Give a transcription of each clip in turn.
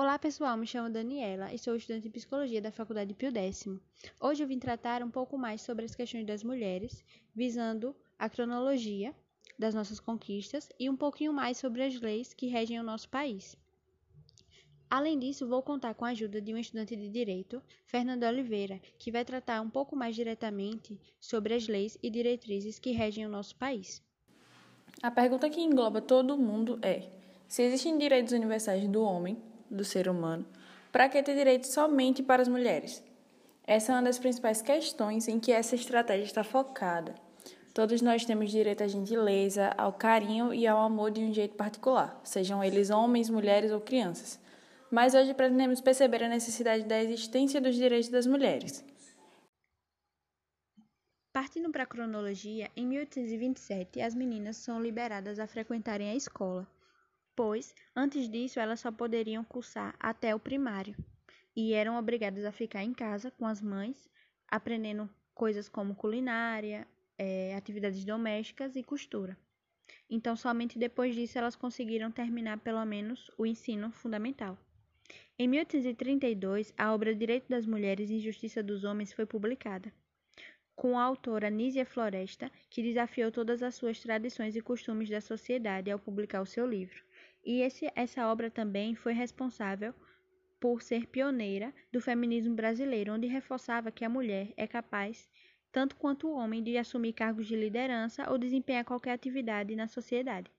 Olá pessoal, me chamo Daniela e sou estudante de Psicologia da Faculdade Pio X. Hoje eu vim tratar um pouco mais sobre as questões das mulheres, visando a cronologia das nossas conquistas e um pouquinho mais sobre as leis que regem o nosso país. Além disso, vou contar com a ajuda de um estudante de Direito, Fernando Oliveira, que vai tratar um pouco mais diretamente sobre as leis e diretrizes que regem o nosso país. A pergunta que engloba todo mundo é: se existem direitos universais do homem, do ser humano, para que ter direitos somente para as mulheres? Essa é uma das principais questões em que essa estratégia está focada. Todos nós temos direito à gentileza, ao carinho e ao amor de um jeito particular, sejam eles homens, mulheres ou crianças mas hoje pretendemos perceber a necessidade da existência dos direitos das mulheres. Partindo para a cronologia, em 1827 as meninas são liberadas a frequentarem a escola, pois antes disso elas só poderiam cursar até o primário e eram obrigadas a ficar em casa com as mães, aprendendo coisas como culinária, é, atividades domésticas e costura. Então, somente depois disso elas conseguiram terminar pelo menos o ensino fundamental. Em 1832, a obra Direito das Mulheres e Justiça dos Homens foi publicada, com a autora Nísia Floresta, que desafiou todas as suas tradições e costumes da sociedade ao publicar o seu livro. E esse, essa obra também foi responsável por ser pioneira do feminismo brasileiro, onde reforçava que a mulher é capaz, tanto quanto o homem, de assumir cargos de liderança ou desempenhar qualquer atividade na sociedade.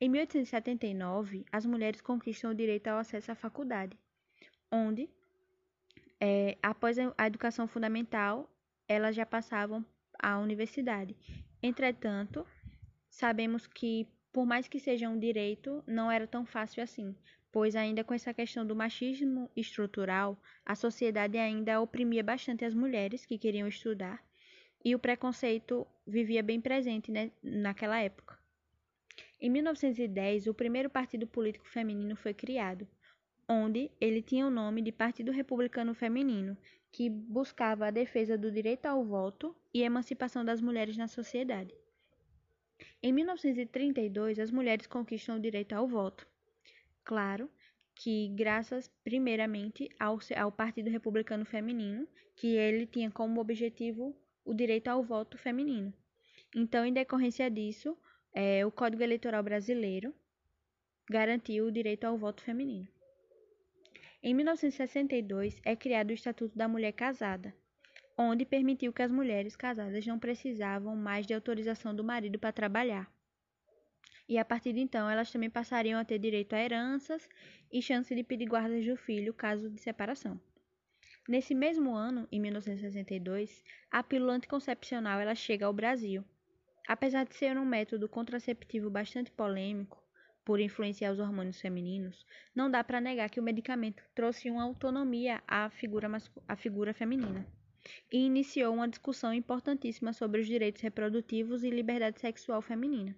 Em 1879, as mulheres conquistam o direito ao acesso à faculdade, onde, é, após a educação fundamental, elas já passavam à universidade. Entretanto, sabemos que, por mais que seja um direito, não era tão fácil assim, pois ainda com essa questão do machismo estrutural, a sociedade ainda oprimia bastante as mulheres que queriam estudar e o preconceito vivia bem presente né, naquela época. Em 1910, o primeiro partido político feminino foi criado, onde ele tinha o nome de Partido Republicano Feminino, que buscava a defesa do direito ao voto e a emancipação das mulheres na sociedade. Em 1932, as mulheres conquistam o direito ao voto. Claro que graças primeiramente ao, ao Partido Republicano Feminino, que ele tinha como objetivo o direito ao voto feminino. Então, em decorrência disso, é, o Código Eleitoral Brasileiro garantiu o direito ao voto feminino. Em 1962 é criado o Estatuto da Mulher Casada, onde permitiu que as mulheres casadas não precisavam mais de autorização do marido para trabalhar. E a partir de então, elas também passariam a ter direito a heranças e chance de pedir guardas do filho caso de separação. Nesse mesmo ano, em 1962, a pílula anticoncepcional ela chega ao Brasil Apesar de ser um método contraceptivo bastante polêmico, por influenciar os hormônios femininos, não dá para negar que o medicamento trouxe uma autonomia à figura, à figura feminina e iniciou uma discussão importantíssima sobre os direitos reprodutivos e liberdade sexual feminina.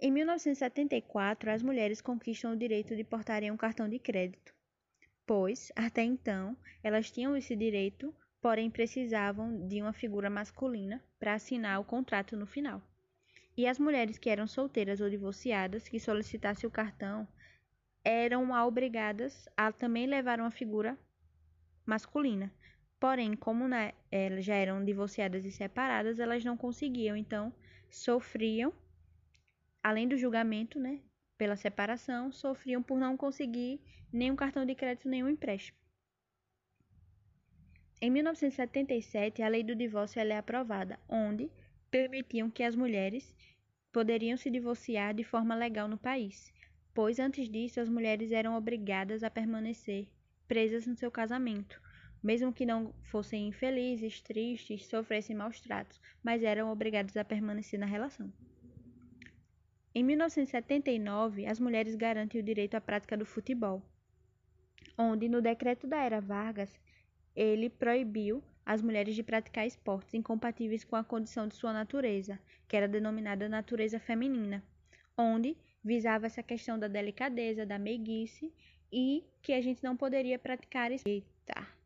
Em 1974, as mulheres conquistam o direito de portarem um cartão de crédito, pois, até então, elas tinham esse direito porém precisavam de uma figura masculina para assinar o contrato no final. E as mulheres que eram solteiras ou divorciadas que solicitassem o cartão eram obrigadas a também levar uma figura masculina. Porém, como né, elas já eram divorciadas e separadas, elas não conseguiam, então sofriam, além do julgamento, né, pela separação, sofriam por não conseguir nenhum cartão de crédito, nenhum empréstimo. Em 1977, a lei do divórcio é aprovada, onde permitiam que as mulheres poderiam se divorciar de forma legal no país, pois antes disso as mulheres eram obrigadas a permanecer presas no seu casamento, mesmo que não fossem infelizes, tristes, sofressem maus tratos, mas eram obrigadas a permanecer na relação. Em 1979, as mulheres garantem o direito à prática do futebol, onde, no decreto da Era Vargas, ele proibiu as mulheres de praticar esportes incompatíveis com a condição de sua natureza, que era denominada natureza feminina, onde visava essa questão da delicadeza, da meiguice e que a gente não poderia praticar eita,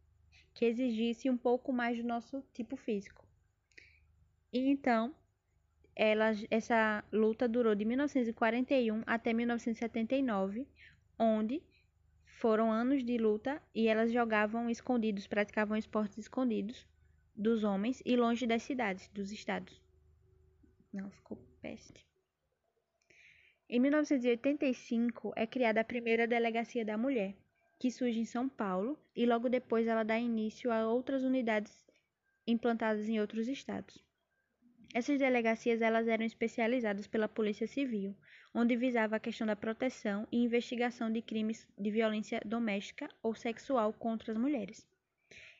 que exigisse um pouco mais do nosso tipo físico. E então, ela, essa luta durou de 1941 até 1979, onde foram anos de luta e elas jogavam escondidos, praticavam esportes escondidos dos homens e longe das cidades, dos estados. Não, ficou peste. Em 1985 é criada a primeira delegacia da mulher, que surge em São Paulo e logo depois ela dá início a outras unidades implantadas em outros estados. Essas delegacias elas eram especializadas pela Polícia Civil, onde visava a questão da proteção e investigação de crimes de violência doméstica ou sexual contra as mulheres.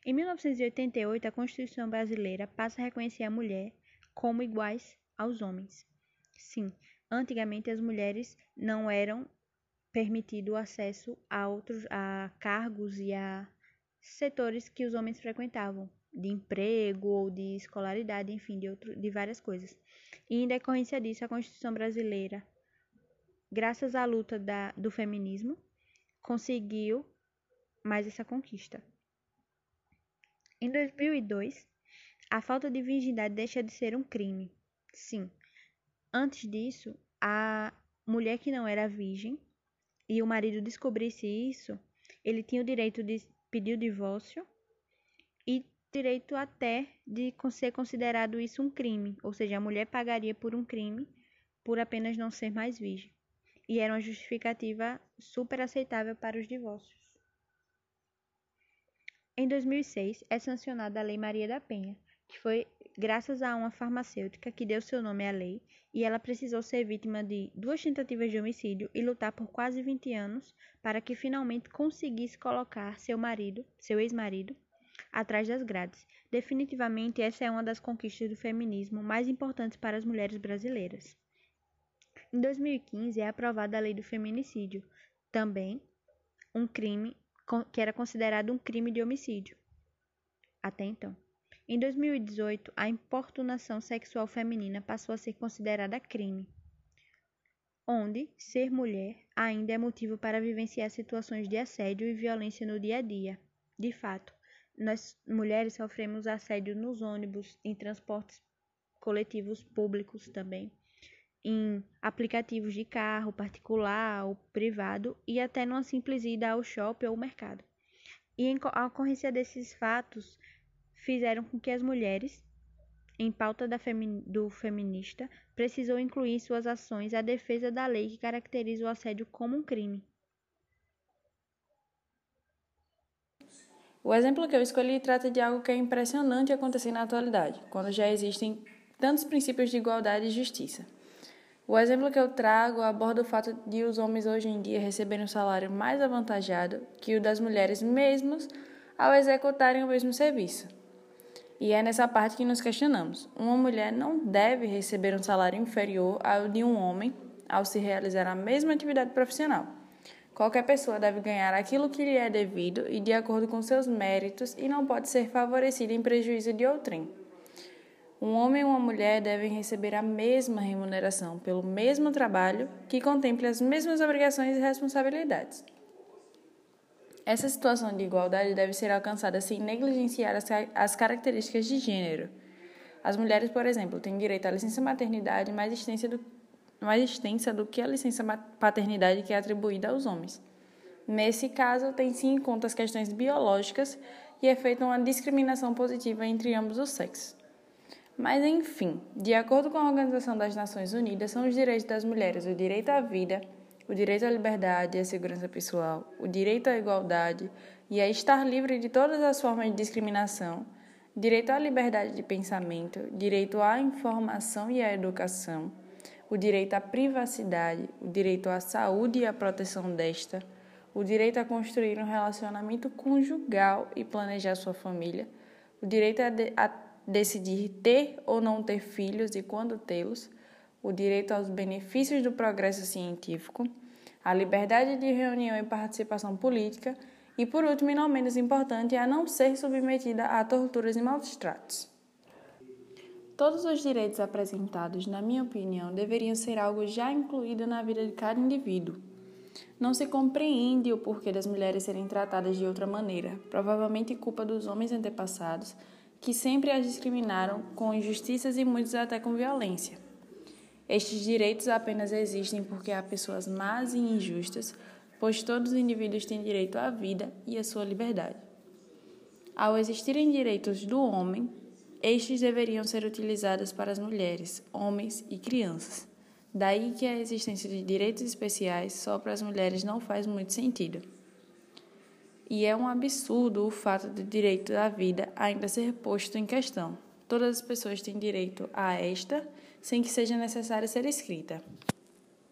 Em 1988, a Constituição brasileira passa a reconhecer a mulher como iguais aos homens. Sim, antigamente as mulheres não eram permitido acesso a outros a cargos e a setores que os homens frequentavam, de emprego ou de escolaridade, enfim, de, outro, de várias coisas. E em decorrência disso, a Constituição brasileira, graças à luta da, do feminismo, conseguiu mais essa conquista. Em 2002, a falta de virgindade deixa de ser um crime. Sim. Antes disso, a mulher que não era virgem e o marido descobrisse isso, ele tinha o direito de pedir o divórcio e direito até de ser considerado isso um crime, ou seja, a mulher pagaria por um crime por apenas não ser mais virgem. E era uma justificativa super aceitável para os divórcios. Em 2006, é sancionada a Lei Maria da Penha, que foi graças a uma farmacêutica que deu seu nome à lei, e ela precisou ser vítima de duas tentativas de homicídio e lutar por quase 20 anos para que finalmente conseguisse colocar seu marido, seu ex-marido, atrás das grades. Definitivamente, essa é uma das conquistas do feminismo mais importantes para as mulheres brasileiras. Em 2015 é aprovada a Lei do Feminicídio, também um crime que era considerado um crime de homicídio. Até então. Em 2018, a importunação sexual feminina passou a ser considerada crime, onde ser mulher ainda é motivo para vivenciar situações de assédio e violência no dia a dia. De fato, nós mulheres sofremos assédio nos ônibus, em transportes coletivos públicos também, em aplicativos de carro particular ou privado e até numa simples ida ao shopping ou mercado. E a ocorrência desses fatos fizeram com que as mulheres, em pauta femi do feminista, precisou incluir em suas ações a defesa da lei que caracteriza o assédio como um crime. O exemplo que eu escolhi trata de algo que é impressionante acontecer na atualidade, quando já existem tantos princípios de igualdade e justiça. O exemplo que eu trago aborda o fato de os homens hoje em dia receberem um salário mais avantajado que o das mulheres mesmos ao executarem o mesmo serviço. E é nessa parte que nos questionamos. Uma mulher não deve receber um salário inferior ao de um homem ao se realizar a mesma atividade profissional. Qualquer pessoa deve ganhar aquilo que lhe é devido e de acordo com seus méritos e não pode ser favorecida em prejuízo de outrem. Um homem e uma mulher devem receber a mesma remuneração pelo mesmo trabalho que contemple as mesmas obrigações e responsabilidades. Essa situação de igualdade deve ser alcançada sem negligenciar as características de gênero. As mulheres, por exemplo, têm direito à licença maternidade mais extensa do, mais extensa do que a licença paternidade que é atribuída aos homens. Nesse caso, tem-se em conta as questões biológicas e é feita uma discriminação positiva entre ambos os sexos. Mas, enfim, de acordo com a Organização das Nações Unidas, são os direitos das mulheres o direito à vida, o direito à liberdade e à segurança pessoal, o direito à igualdade e a estar livre de todas as formas de discriminação, direito à liberdade de pensamento, direito à informação e à educação, o direito à privacidade, o direito à saúde e à proteção desta, o direito a construir um relacionamento conjugal e planejar sua família, o direito a, de, a decidir ter ou não ter filhos e quando tê-los, o direito aos benefícios do progresso científico, a liberdade de reunião e participação política e, por último e não menos importante, a não ser submetida a torturas e maus tratos. Todos os direitos apresentados, na minha opinião, deveriam ser algo já incluído na vida de cada indivíduo. Não se compreende o porquê das mulheres serem tratadas de outra maneira, provavelmente culpa dos homens antepassados que sempre as discriminaram com injustiças e muitos até com violência. Estes direitos apenas existem porque há pessoas más e injustas pois todos os indivíduos têm direito à vida e à sua liberdade. Ao existirem direitos do homem, estes deveriam ser utilizados para as mulheres, homens e crianças. Daí que a existência de direitos especiais só para as mulheres não faz muito sentido. E é um absurdo o fato do direito à vida ainda ser posto em questão. Todas as pessoas têm direito a esta, sem que seja necessário ser escrita.